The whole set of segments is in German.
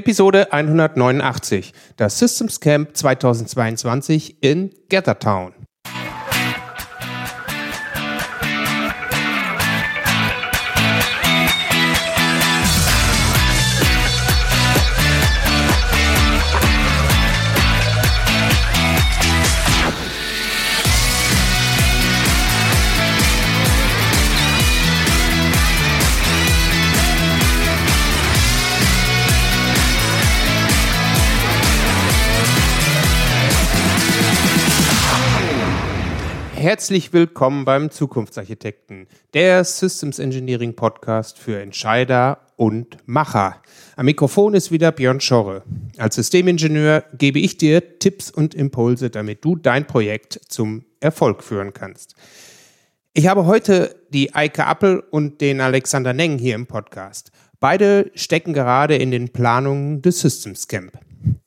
Episode 189, das Systems Camp 2022 in Gathertown. Herzlich willkommen beim Zukunftsarchitekten, der Systems Engineering Podcast für Entscheider und Macher. Am Mikrofon ist wieder Björn Schorre. Als Systemingenieur gebe ich dir Tipps und Impulse, damit du dein Projekt zum Erfolg führen kannst. Ich habe heute die Eike Appel und den Alexander Neng hier im Podcast. Beide stecken gerade in den Planungen des Systems Camp.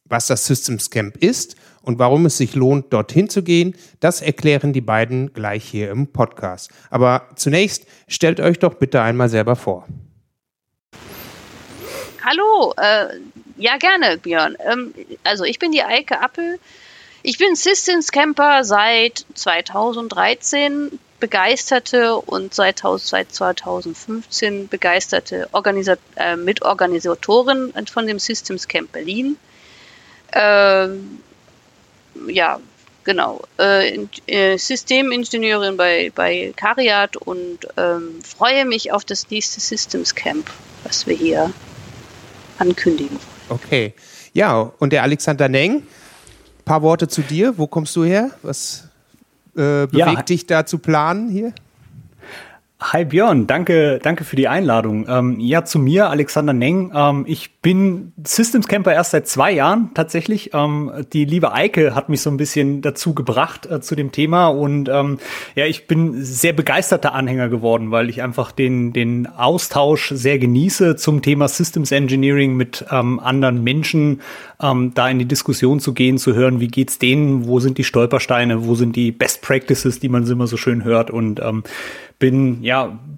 Was das Systems Camp ist und warum es sich lohnt, dorthin zu gehen, das erklären die beiden gleich hier im Podcast. Aber zunächst stellt euch doch bitte einmal selber vor. Hallo, äh, ja gerne, Björn. Ähm, also ich bin die Eike Appel. Ich bin Systems Camper seit 2013, begeisterte und seit 2015 begeisterte Organisa äh, Mitorganisatorin von dem Systems Camp Berlin. Ähm, ja, genau. Äh, äh, Systemingenieurin bei, bei Cariat und ähm, freue mich auf das nächste Systems Camp, was wir hier ankündigen. Okay. Ja, und der Alexander Neng, paar Worte zu dir. Wo kommst du her? Was äh, bewegt ja. dich da zu planen hier? Hi Björn, danke, danke für die Einladung. Ähm, ja, zu mir, Alexander Neng. Ähm, ich bin Systems Camper erst seit zwei Jahren tatsächlich. Ähm, die liebe Eike hat mich so ein bisschen dazu gebracht äh, zu dem Thema und ähm, ja, ich bin sehr begeisterter Anhänger geworden, weil ich einfach den, den Austausch sehr genieße zum Thema Systems Engineering mit ähm, anderen Menschen, ähm, da in die Diskussion zu gehen, zu hören, wie geht's denen, wo sind die Stolpersteine, wo sind die Best Practices, die man immer so schön hört und bin ja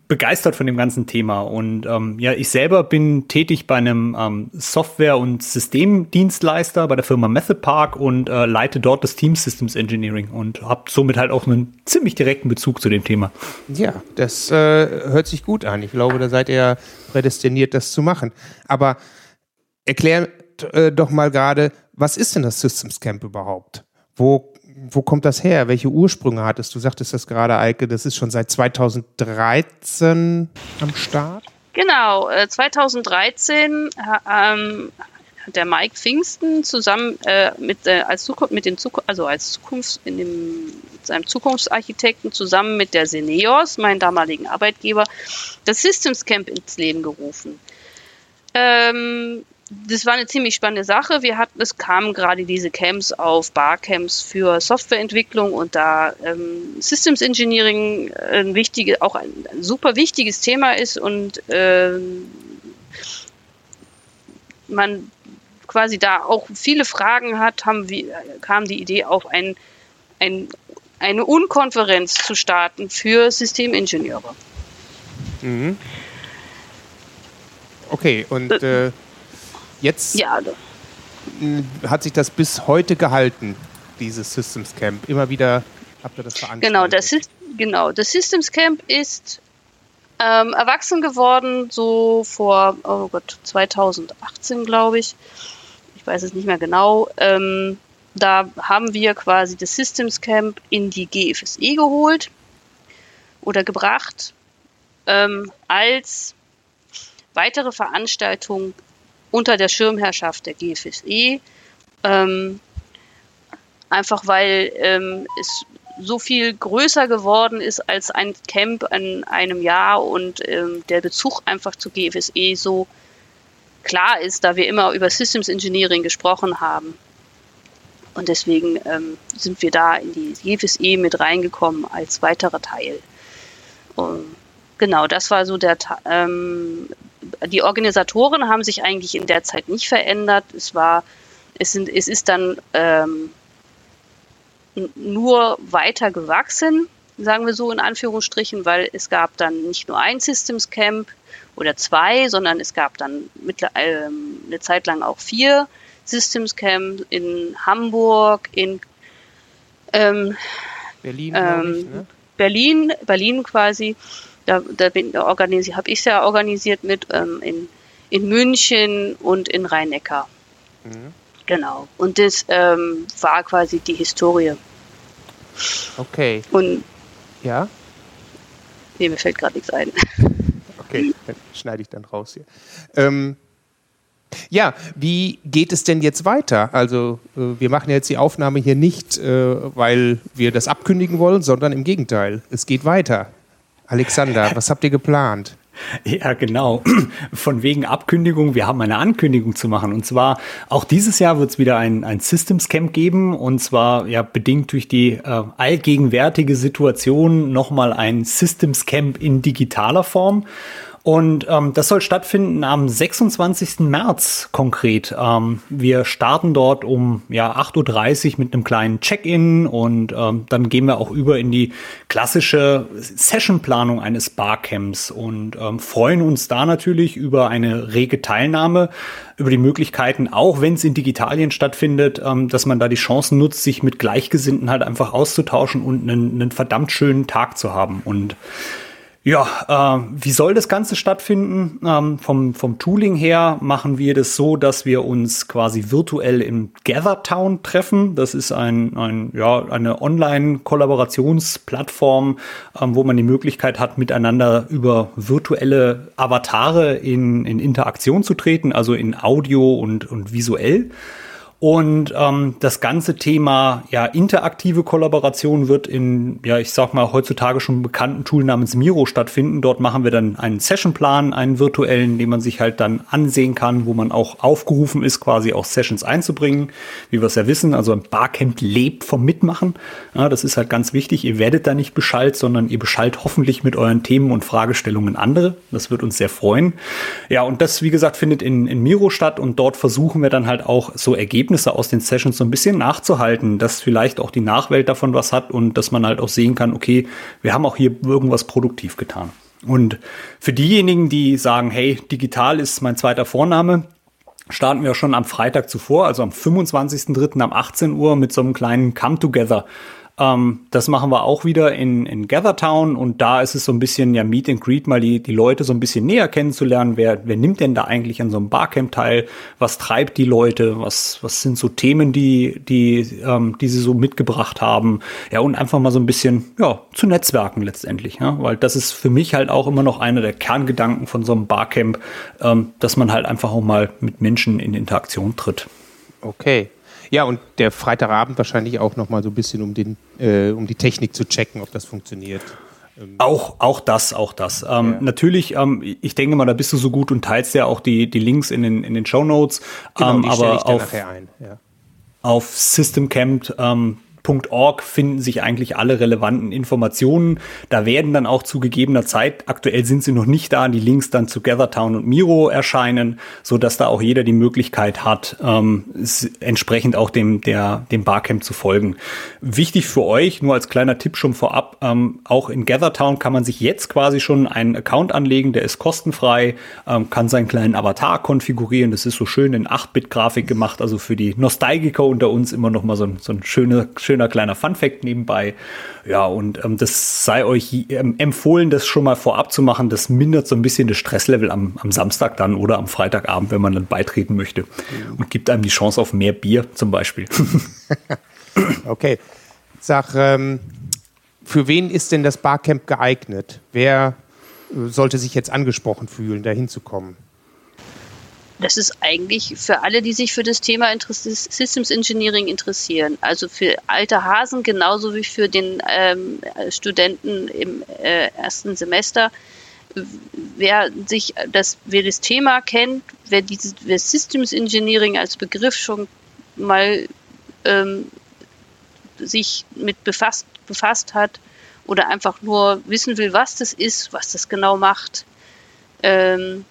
begeistert von dem ganzen Thema. Und ähm, ja, ich selber bin tätig bei einem ähm, Software- und Systemdienstleister bei der Firma Method Park und äh, leite dort das Team Systems Engineering und habe somit halt auch einen ziemlich direkten Bezug zu dem Thema. Ja, das äh, hört sich gut an. Ich glaube, da seid ihr prädestiniert, das zu machen. Aber erklär äh, doch mal gerade, was ist denn das Systems Camp überhaupt? Wo wo kommt das her? Welche Ursprünge hat es? Du sagtest das gerade, Eike, das ist schon seit 2013 am Start? Genau, 2013 äh, ähm, hat der Mike Pfingsten zusammen äh, mit, äh, als Zukunft, mit den Zukunft, also als Zukunfts, in dem, seinem Zukunftsarchitekten zusammen mit der Seneos, meinem damaligen Arbeitgeber, das Systems Camp ins Leben gerufen. Ähm, das war eine ziemlich spannende Sache. Wir hatten, es kamen gerade diese Camps auf, Barcamps für Softwareentwicklung und da ähm, Systems Engineering ein wichtige, auch ein, ein super wichtiges Thema ist und ähm, man quasi da auch viele Fragen hat, haben wir, kam die Idee auf, ein, ein, eine Unkonferenz zu starten für Systemingenieure. Mhm. Okay, und äh, Jetzt ja, hat sich das bis heute gehalten, dieses Systems Camp. Immer wieder habt ihr das veranstaltet. Genau, das, ist, genau, das Systems Camp ist ähm, erwachsen geworden, so vor, oh Gott, 2018, glaube ich. Ich weiß es nicht mehr genau. Ähm, da haben wir quasi das Systems Camp in die GFSE geholt oder gebracht ähm, als weitere Veranstaltung unter der Schirmherrschaft der GFSE. Ähm, einfach weil ähm, es so viel größer geworden ist als ein Camp in einem Jahr und ähm, der Bezug einfach zu GFSE so klar ist, da wir immer über Systems Engineering gesprochen haben. Und deswegen ähm, sind wir da in die GFSE mit reingekommen als weiterer Teil. Und genau, das war so der, ähm, die Organisatoren haben sich eigentlich in der Zeit nicht verändert. Es war, es sind, es ist dann ähm, nur weiter gewachsen. sagen wir so in Anführungsstrichen, weil es gab dann nicht nur ein Systems Camp oder zwei, sondern es gab dann äh, eine Zeit lang auch vier Systems Camp in Hamburg, in ähm, Berlin, ähm, ich, ne? Berlin, Berlin quasi. Da, da organisiert, habe ich es ja organisiert mit ähm, in, in München und in Rhein-Neckar. Mhm. Genau. Und das ähm, war quasi die Historie. Okay. Und ja. Nee, mir fällt gerade nichts ein. Okay, dann schneide ich dann raus hier. Ähm, ja, wie geht es denn jetzt weiter? Also äh, wir machen jetzt die Aufnahme hier nicht, äh, weil wir das abkündigen wollen, sondern im Gegenteil. Es geht weiter. Alexander, was habt ihr geplant? Ja, genau. Von wegen Abkündigung, wir haben eine Ankündigung zu machen. Und zwar auch dieses Jahr wird es wieder ein, ein Systems Camp geben. Und zwar ja bedingt durch die äh, allgegenwärtige Situation nochmal ein Systems Camp in digitaler Form. Und ähm, das soll stattfinden am 26. März konkret. Ähm, wir starten dort um ja, 8.30 Uhr mit einem kleinen Check-in und ähm, dann gehen wir auch über in die klassische Sessionplanung eines Barcamps und ähm, freuen uns da natürlich über eine rege Teilnahme, über die Möglichkeiten, auch wenn es in Digitalien stattfindet, ähm, dass man da die Chancen nutzt, sich mit Gleichgesinnten halt einfach auszutauschen und einen, einen verdammt schönen Tag zu haben. Und ja, äh, wie soll das Ganze stattfinden? Ähm, vom, vom Tooling her machen wir das so, dass wir uns quasi virtuell im GatherTown treffen. Das ist ein, ein, ja, eine Online-Kollaborationsplattform, ähm, wo man die Möglichkeit hat, miteinander über virtuelle Avatare in, in Interaktion zu treten, also in Audio und, und visuell. Und ähm, das ganze Thema ja interaktive Kollaboration wird in, ja, ich sag mal, heutzutage schon bekannten Tool namens Miro stattfinden. Dort machen wir dann einen Sessionplan, einen virtuellen, den man sich halt dann ansehen kann, wo man auch aufgerufen ist, quasi auch Sessions einzubringen. Wie wir es ja wissen, also ein Barcamp lebt vom Mitmachen. Ja, das ist halt ganz wichtig. Ihr werdet da nicht beschallt, sondern ihr beschallt hoffentlich mit euren Themen und Fragestellungen andere. Das wird uns sehr freuen. Ja, und das, wie gesagt, findet in, in Miro statt und dort versuchen wir dann halt auch so Ergebnisse Ergebnisse aus den Sessions so ein bisschen nachzuhalten, dass vielleicht auch die Nachwelt davon was hat und dass man halt auch sehen kann, okay, wir haben auch hier irgendwas produktiv getan. Und für diejenigen, die sagen, hey, digital ist mein zweiter Vorname, starten wir schon am Freitag zuvor, also am 25.03. um 18 Uhr mit so einem kleinen Come-Together. Ähm, das machen wir auch wieder in, in Gathertown und da ist es so ein bisschen ja Meet and Greet, mal die, die Leute so ein bisschen näher kennenzulernen. Wer, wer nimmt denn da eigentlich an so einem Barcamp teil? Was treibt die Leute? Was, was sind so Themen, die, die, ähm, die sie so mitgebracht haben? Ja, und einfach mal so ein bisschen, ja, zu netzwerken letztendlich, ja, weil das ist für mich halt auch immer noch einer der Kerngedanken von so einem Barcamp, ähm, dass man halt einfach auch mal mit Menschen in Interaktion tritt. Okay, ja, und der Freitagabend wahrscheinlich auch nochmal so ein bisschen, um, den, äh, um die Technik zu checken, ob das funktioniert. Ähm, auch, auch das, auch das. Ähm, ja. Natürlich, ähm, ich denke mal, da bist du so gut und teilst ja auch die, die Links in den, in den Show Notes. Genau, ähm, aber ich auf, nachher ein. Ja. auf Systemcamp .org finden sich eigentlich alle relevanten Informationen. Da werden dann auch zu gegebener Zeit, aktuell sind sie noch nicht da, die Links dann zu GatherTown und Miro erscheinen, so dass da auch jeder die Möglichkeit hat, ähm, entsprechend auch dem, der, dem Barcamp zu folgen. Wichtig für euch, nur als kleiner Tipp schon vorab, ähm, auch in GatherTown kann man sich jetzt quasi schon einen Account anlegen, der ist kostenfrei, ähm, kann seinen kleinen Avatar konfigurieren. Das ist so schön in 8-Bit-Grafik gemacht, also für die Nostalgiker unter uns immer noch mal so ein, so ein schöner, schöner schöner kleiner Funfact nebenbei. Ja, und ähm, das sei euch ähm, empfohlen, das schon mal vorab zu machen. Das mindert so ein bisschen das Stresslevel am, am Samstag dann oder am Freitagabend, wenn man dann beitreten möchte. Mhm. Und gibt einem die Chance auf mehr Bier zum Beispiel. okay. Sag, ähm, für wen ist denn das Barcamp geeignet? Wer sollte sich jetzt angesprochen fühlen, da hinzukommen? Das ist eigentlich für alle, die sich für das Thema Systems Engineering interessieren. Also für alte Hasen genauso wie für den ähm, Studenten im äh, ersten Semester. Wer sich das, wer das Thema kennt, wer dieses wer Systems Engineering als Begriff schon mal ähm, sich mit befasst, befasst hat oder einfach nur wissen will, was das ist, was das genau macht, ähm,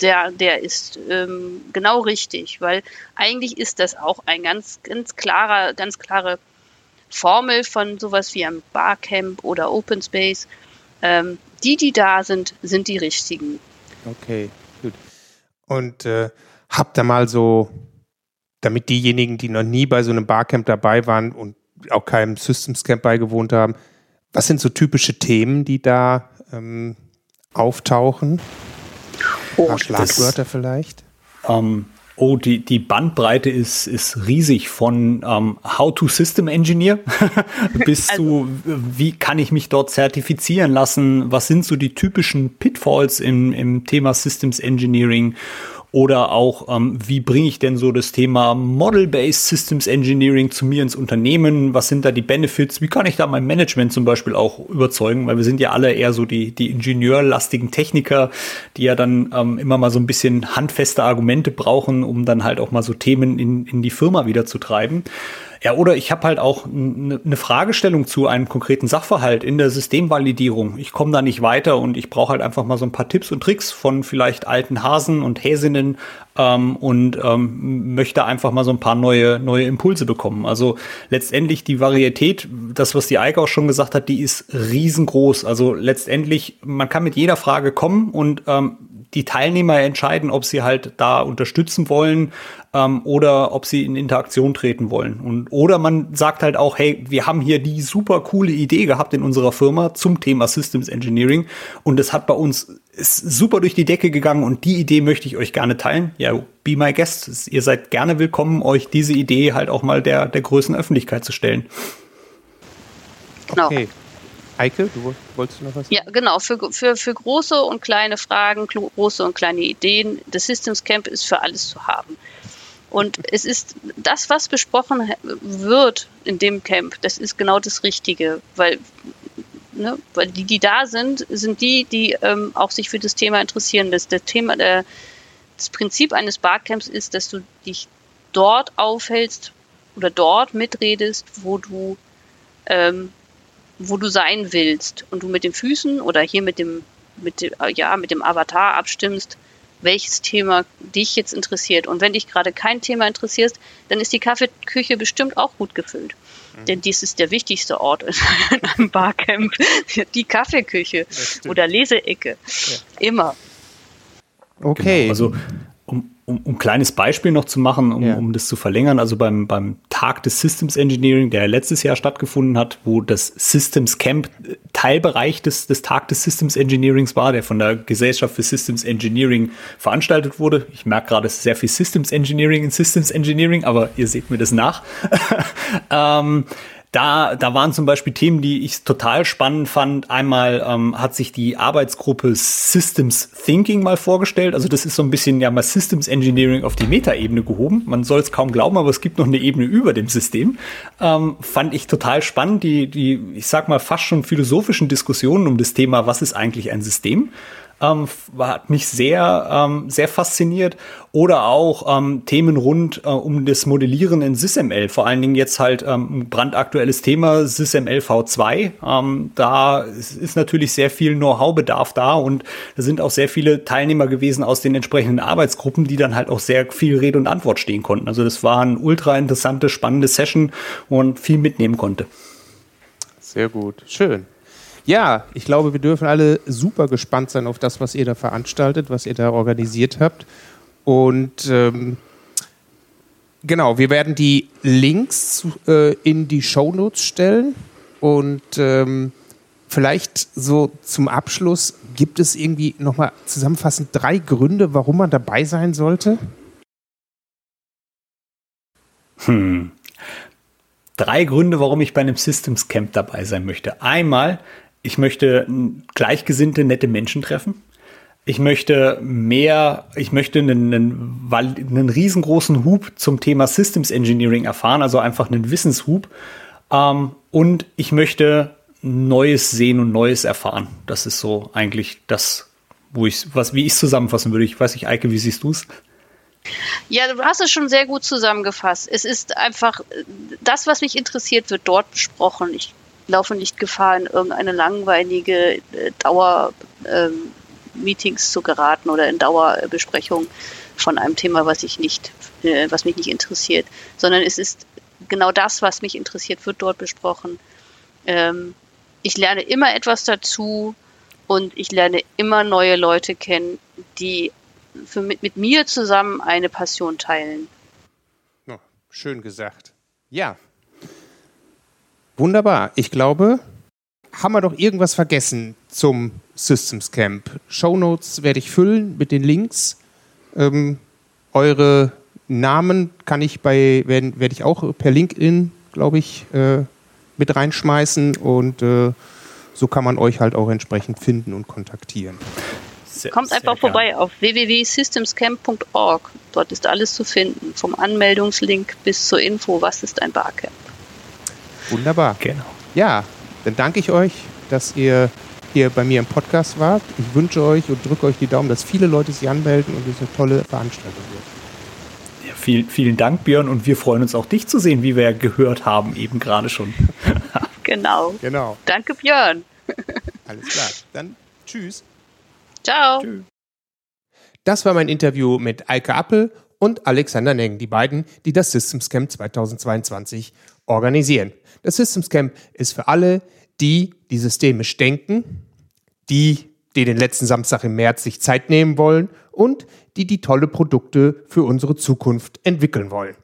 der, der ist ähm, genau richtig, weil eigentlich ist das auch ein ganz, ganz klarer, ganz klare Formel von sowas wie einem Barcamp oder Open Space. Ähm, die, die da sind, sind die richtigen. Okay, gut. Und äh, habt ihr mal so, damit diejenigen, die noch nie bei so einem Barcamp dabei waren und auch keinem Systems Camp beigewohnt haben, was sind so typische Themen, die da ähm, auftauchen? Ein paar Schlagwörter vielleicht? Ähm, Oh, die, die Bandbreite ist, ist riesig von ähm, How to System Engineer bis also, zu, wie kann ich mich dort zertifizieren lassen? Was sind so die typischen Pitfalls im, im Thema Systems Engineering? Oder auch, ähm, wie bringe ich denn so das Thema Model-Based Systems Engineering zu mir ins Unternehmen? Was sind da die Benefits? Wie kann ich da mein Management zum Beispiel auch überzeugen? Weil wir sind ja alle eher so die, die ingenieurlastigen Techniker, die ja dann ähm, immer mal so ein bisschen handfeste Argumente brauchen, um dann halt auch mal so Themen in, in die Firma wieder zu treiben. Ja, oder ich habe halt auch eine ne Fragestellung zu einem konkreten Sachverhalt in der Systemvalidierung. Ich komme da nicht weiter und ich brauche halt einfach mal so ein paar Tipps und Tricks von vielleicht alten Hasen und Häsinnen ähm, und ähm, möchte einfach mal so ein paar neue, neue Impulse bekommen. Also letztendlich die Varietät, das, was die Eike auch schon gesagt hat, die ist riesengroß. Also letztendlich, man kann mit jeder Frage kommen und ähm, die Teilnehmer entscheiden, ob sie halt da unterstützen wollen ähm, oder ob sie in Interaktion treten wollen. Und, oder man sagt halt auch, hey, wir haben hier die super coole Idee gehabt in unserer Firma zum Thema Systems Engineering und es hat bei uns ist super durch die Decke gegangen und die Idee möchte ich euch gerne teilen. Ja, be my guest. Ihr seid gerne willkommen, euch diese Idee halt auch mal der, der größten Öffentlichkeit zu stellen. Genau. Okay. Eike, du wolltest noch was sagen? Ja, genau. Für, für, für große und kleine Fragen, große und kleine Ideen, das Systems Camp ist für alles zu haben. Und es ist das, was besprochen wird in dem Camp, das ist genau das Richtige, weil, ne, weil die, die da sind, sind die, die ähm, auch sich für das Thema interessieren. Das, das Thema, der, das Prinzip eines Barcamps ist, dass du dich dort aufhältst oder dort mitredest, wo du ähm, wo du sein willst und du mit den Füßen oder hier mit dem, mit dem, ja, mit dem Avatar abstimmst, welches Thema dich jetzt interessiert. Und wenn dich gerade kein Thema interessiert, dann ist die Kaffeeküche bestimmt auch gut gefüllt. Mhm. Denn dies ist der wichtigste Ort in einem Barcamp. Die Kaffeeküche oder Leseecke. Ja. Immer. Okay. Genau. Also um, um ein kleines Beispiel noch zu machen, um, ja. um das zu verlängern, also beim, beim Tag des Systems Engineering, der letztes Jahr stattgefunden hat, wo das Systems Camp äh, Teilbereich des, des Tag des Systems Engineerings war, der von der Gesellschaft für Systems Engineering veranstaltet wurde. Ich merke gerade, es ist sehr viel Systems Engineering in Systems Engineering, aber ihr seht mir das nach. ähm, da, da waren zum Beispiel Themen, die ich total spannend fand. Einmal ähm, hat sich die Arbeitsgruppe Systems Thinking mal vorgestellt. Also das ist so ein bisschen ja mal Systems Engineering auf die Metaebene gehoben. Man soll es kaum glauben, aber es gibt noch eine Ebene über dem System. Ähm, fand ich total spannend. Die, die, ich sag mal, fast schon philosophischen Diskussionen um das Thema, was ist eigentlich ein System? Ähm, hat mich sehr, ähm, sehr fasziniert. Oder auch ähm, Themen rund äh, um das Modellieren in SysML. Vor allen Dingen jetzt halt ähm, brandaktuelles Thema SysML V2. Ähm, da ist natürlich sehr viel Know-how-Bedarf da und da sind auch sehr viele Teilnehmer gewesen aus den entsprechenden Arbeitsgruppen, die dann halt auch sehr viel Rede und Antwort stehen konnten. Also das war eine ultra interessante, spannende Session und viel mitnehmen konnte. Sehr gut. Schön. Ja, ich glaube, wir dürfen alle super gespannt sein auf das, was ihr da veranstaltet, was ihr da organisiert habt. Und ähm, genau, wir werden die Links äh, in die Shownotes stellen. Und ähm, vielleicht so zum Abschluss, gibt es irgendwie nochmal zusammenfassend drei Gründe, warum man dabei sein sollte? Hm. Drei Gründe, warum ich bei einem Systems Camp dabei sein möchte. Einmal, ich möchte gleichgesinnte, nette Menschen treffen. Ich möchte mehr, ich möchte einen, einen, einen riesengroßen Hub zum Thema Systems Engineering erfahren, also einfach einen Wissenshub. Ähm, und ich möchte Neues sehen und Neues erfahren. Das ist so eigentlich das, wo ich, was, wie ich es zusammenfassen würde. Ich weiß nicht, Eike, wie siehst du es? Ja, du hast es schon sehr gut zusammengefasst. Es ist einfach, das, was mich interessiert, wird dort besprochen. Ich laufe nicht Gefahr, in irgendeine langweilige äh, Dauer-Meetings ähm, zu geraten oder in Dauerbesprechungen von einem Thema, was ich nicht, äh, was mich nicht interessiert, sondern es ist genau das, was mich interessiert, wird dort besprochen. Ähm, ich lerne immer etwas dazu und ich lerne immer neue Leute kennen, die für, mit, mit mir zusammen eine Passion teilen. Oh, schön gesagt. Ja. Wunderbar. Ich glaube, haben wir doch irgendwas vergessen zum Systems Camp. Show Notes werde ich füllen mit den Links. Ähm, eure Namen kann ich bei, werde werd ich auch per LinkedIn, glaube ich, äh, mit reinschmeißen und äh, so kann man euch halt auch entsprechend finden und kontaktieren. Sehr, Kommt einfach vorbei auf www.systemscamp.org. Dort ist alles zu finden, vom Anmeldungslink bis zur Info, was ist ein Barcamp. Wunderbar. Genau. Ja, dann danke ich euch, dass ihr hier bei mir im Podcast wart. Ich wünsche euch und drücke euch die Daumen, dass viele Leute sich anmelden und es eine tolle Veranstaltung wird. Ja, viel, vielen Dank, Björn, und wir freuen uns auch, dich zu sehen, wie wir ja gehört haben, eben gerade schon. genau. Genau. Danke, Björn. Alles klar. Dann tschüss. Ciao. Tschüss. Das war mein Interview mit Eike Appel und Alexander Neng, die beiden, die das Systems Camp 2022 organisieren. Das Systems Camp ist für alle, die, die systemisch denken, die, die den letzten Samstag im März sich Zeit nehmen wollen und die die tolle Produkte für unsere Zukunft entwickeln wollen.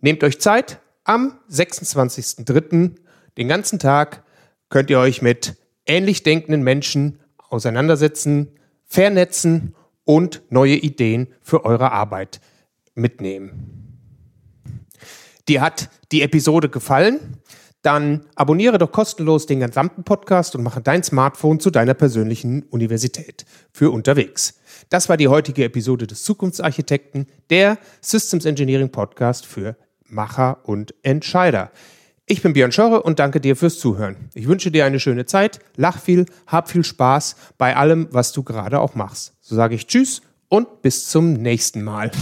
Nehmt euch Zeit. Am 26.03. den ganzen Tag könnt ihr euch mit ähnlich denkenden Menschen auseinandersetzen, vernetzen und neue Ideen für eure Arbeit mitnehmen. Dir hat die Episode gefallen? Dann abonniere doch kostenlos den gesamten Podcast und mache dein Smartphone zu deiner persönlichen Universität für unterwegs. Das war die heutige Episode des Zukunftsarchitekten, der Systems Engineering Podcast für Macher und Entscheider. Ich bin Björn Schorre und danke dir fürs Zuhören. Ich wünsche dir eine schöne Zeit, lach viel, hab viel Spaß bei allem, was du gerade auch machst. So sage ich Tschüss und bis zum nächsten Mal.